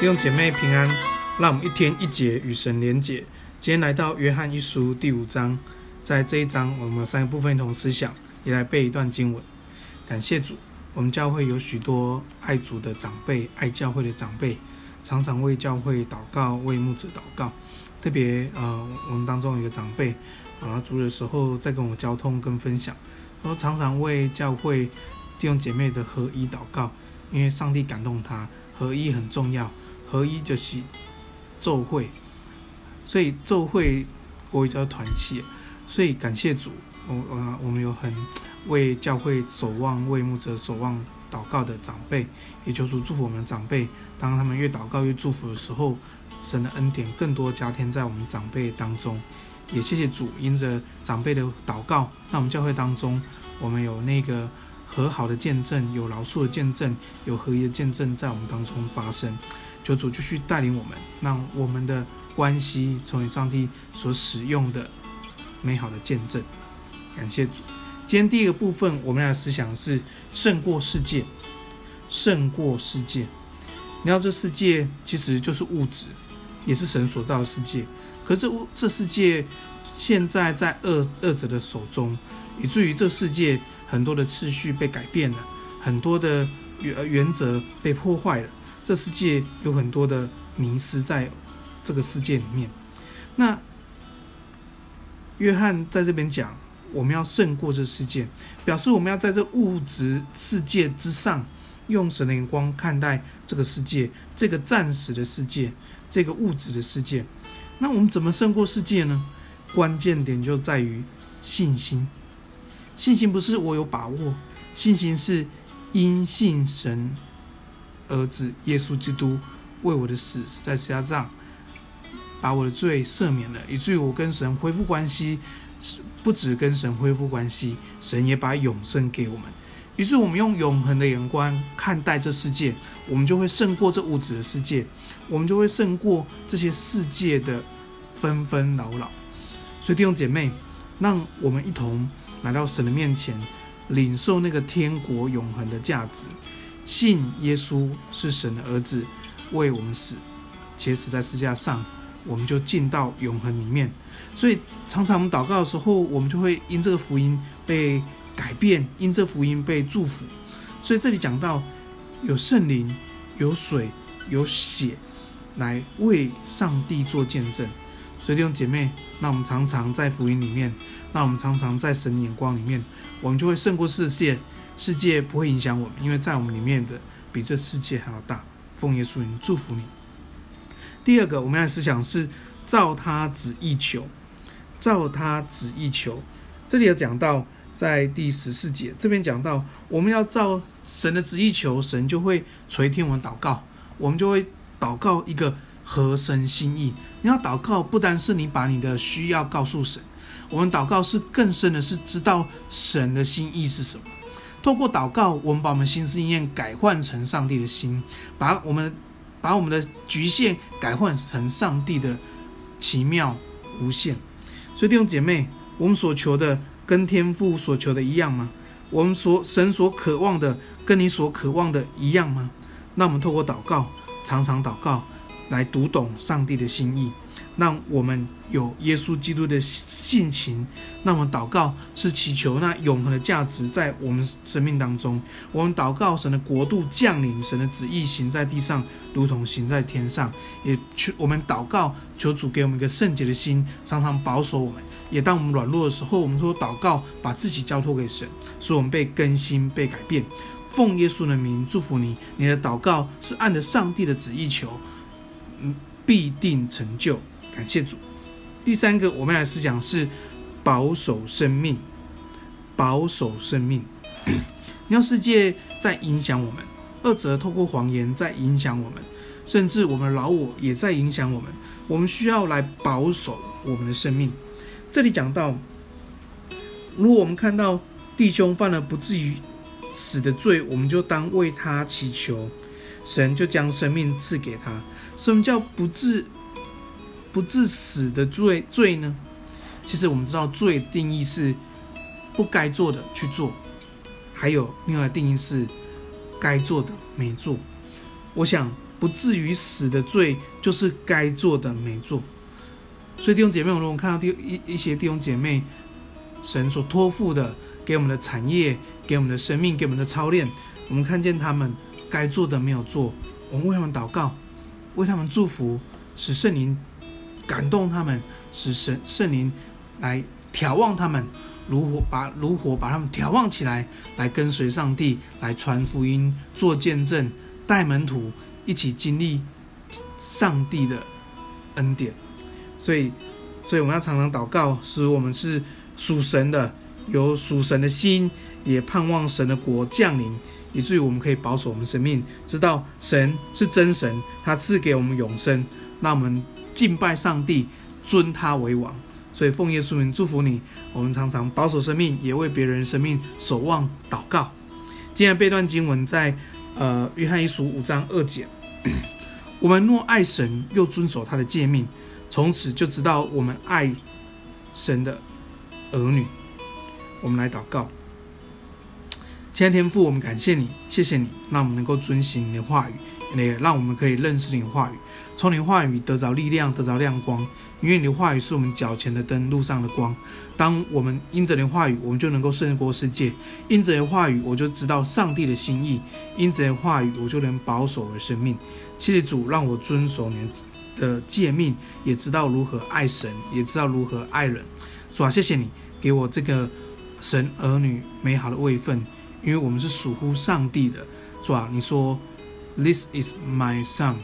弟兄姐妹平安，让我们一天一节与神连结。今天来到约翰一书第五章，在这一章我们有三个部分一同思想，也来背一段经文。感谢主，我们教会有许多爱主的长辈，爱教会的长辈，常常为教会祷告，为牧者祷告。特别呃，我们当中有一个长辈啊，主的时候在跟我交通跟分享，说常常为教会弟兄姐妹的合一祷告，因为上帝感动他，合一很重要。合一就是教会，所以教会国语叫团契，所以感谢主，我我我们有很为教会守望、为牧者守望祷告的长辈，也求主祝福我们长辈。当他们越祷告越祝福的时候，神的恩典更多加添在我们长辈当中。也谢谢主，因着长辈的祷告，那我们教会当中我们有那个和好的见证，有饶恕的见证，有合一的见证在我们当中发生。求主继续带领我们，让我们的关系成为上帝所使用的美好的见证。感谢主。今天第一个部分，我们来思想是胜过世界，胜过世界。你知道这世界其实就是物质，也是神所造的世界。可是这物这世界现在在恶恶者的手中，以至于这世界很多的次序被改变了，很多的原原则被破坏了。这世界有很多的迷失在这个世界里面。那约翰在这边讲，我们要胜过这世界，表示我们要在这物质世界之上，用神的眼光看待这个世界，这个暂时的世界，这个物质的世界。那我们怎么胜过世界呢？关键点就在于信心。信心不是我有把握，信心是因信神。儿子耶稣基督为我的死死在十字架上，把我的罪赦免了，以至于我跟神恢复关系。不止跟神恢复关系，神也把永生给我们。于是我们用永恒的眼光看待这世界，我们就会胜过这物质的世界，我们就会胜过这些世界的纷纷扰扰。所以弟兄姐妹，让我们一同来到神的面前，领受那个天国永恒的价值。信耶稣是神的儿子，为我们死，且死在十字架上，我们就进到永恒里面。所以常常我们祷告的时候，我们就会因这个福音被改变，因这福音被祝福。所以这里讲到有圣灵、有水、有血，来为上帝做见证。所以弟兄姐妹，那我们常常在福音里面，那我们常常在神的眼光里面，我们就会胜过世界。世界不会影响我们，因为在我们里面的比这世界还要大。奉耶稣名祝福你。第二个，我们要思想是照他旨意求，照他旨意求。这里有讲到，在第十四节这边讲到，我们要照神的旨意求，神就会垂听我们祷告，我们就会祷告一个合神心意。你要祷告，不单是你把你的需要告诉神，我们祷告是更深的，是知道神的心意是什么。透过祷告，我们把我们心思意念改换成上帝的心，把我们把我们的局限改换成上帝的奇妙无限。所以弟兄姐妹，我们所求的跟天父所求的一样吗？我们所神所渴望的跟你所渴望的一样吗？那我们透过祷告，常常祷告，来读懂上帝的心意。让我们有耶稣基督的性情，那么祷告是祈求那永恒的价值在我们生命当中。我们祷告神的国度降临，神的旨意行在地上，如同行在天上。也求我们祷告，求主给我们一个圣洁的心，常常保守我们。也当我们软弱的时候，我们说祷告，把自己交托给神，使我们被更新、被改变。奉耶稣的名祝福你，你的祷告是按着上帝的旨意求，嗯，必定成就。感谢主。第三个，我们来思想是保守生命，保守生命。你要世界在影响我们，二者透过谎言在影响我们，甚至我们老我也在影响我们。我们需要来保守我们的生命。这里讲到，如果我们看到弟兄犯了不至于死的罪，我们就当为他祈求，神就将生命赐给他。什么叫不至？不致死的罪罪呢？其实我们知道罪定义是不该做的去做，还有另外定义是该做的没做。我想不至于死的罪，就是该做的没做。所以弟兄姐妹，我们看到弟一一些弟兄姐妹，神所托付的给我们的产业，给我们的生命，给我们的操练，我们看见他们该做的没有做，我们为他们祷告，为他们祝福，使圣灵感动他们，使神圣灵来眺望他们。如火把如火把他们眺望起来，来跟随上帝，来传福音，做见证，带门徒一起经历上帝的恩典。所以，所以我们要常常祷告，使我们是属神的，有属神的心，也盼望神的国降临，以至于我们可以保守我们生命，知道神是真神，他赐给我们永生，那我们敬拜上帝，尊他为王。所以奉耶稣名祝福你，我们常常保守生命，也为别人生命守望祷告。今天背段经文在呃约翰一书五章二节，我们若爱神，又遵守他的诫命，从此就知道我们爱神的儿女。我们来祷告。亲爱的天父，我们感谢你，谢谢你，让我们能够遵行你的话语，也让我们可以认识你的话语，从你的话语得着力量，得着亮光。因为你的话语是我们脚前的灯，路上的光。当我们因着你的话语，我们就能够胜过世界；因着你的话语，我就知道上帝的心意；因着你的话语，我就能保守我的生命。谢谢主，让我遵守你的诫命，也知道如何爱神，也知道如何爱人。主啊，谢谢你给我这个神儿女美好的位分。因为我们是属乎上帝的，主啊，你说，This is my son,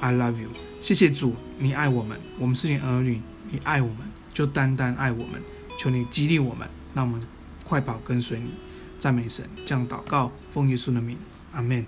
I love you。谢谢主，你爱我们，我们是你儿女，你爱我们，就单单爱我们。求你激励我们，让我们快跑跟随你，赞美神，这样祷告，奉耶稣的名，阿门。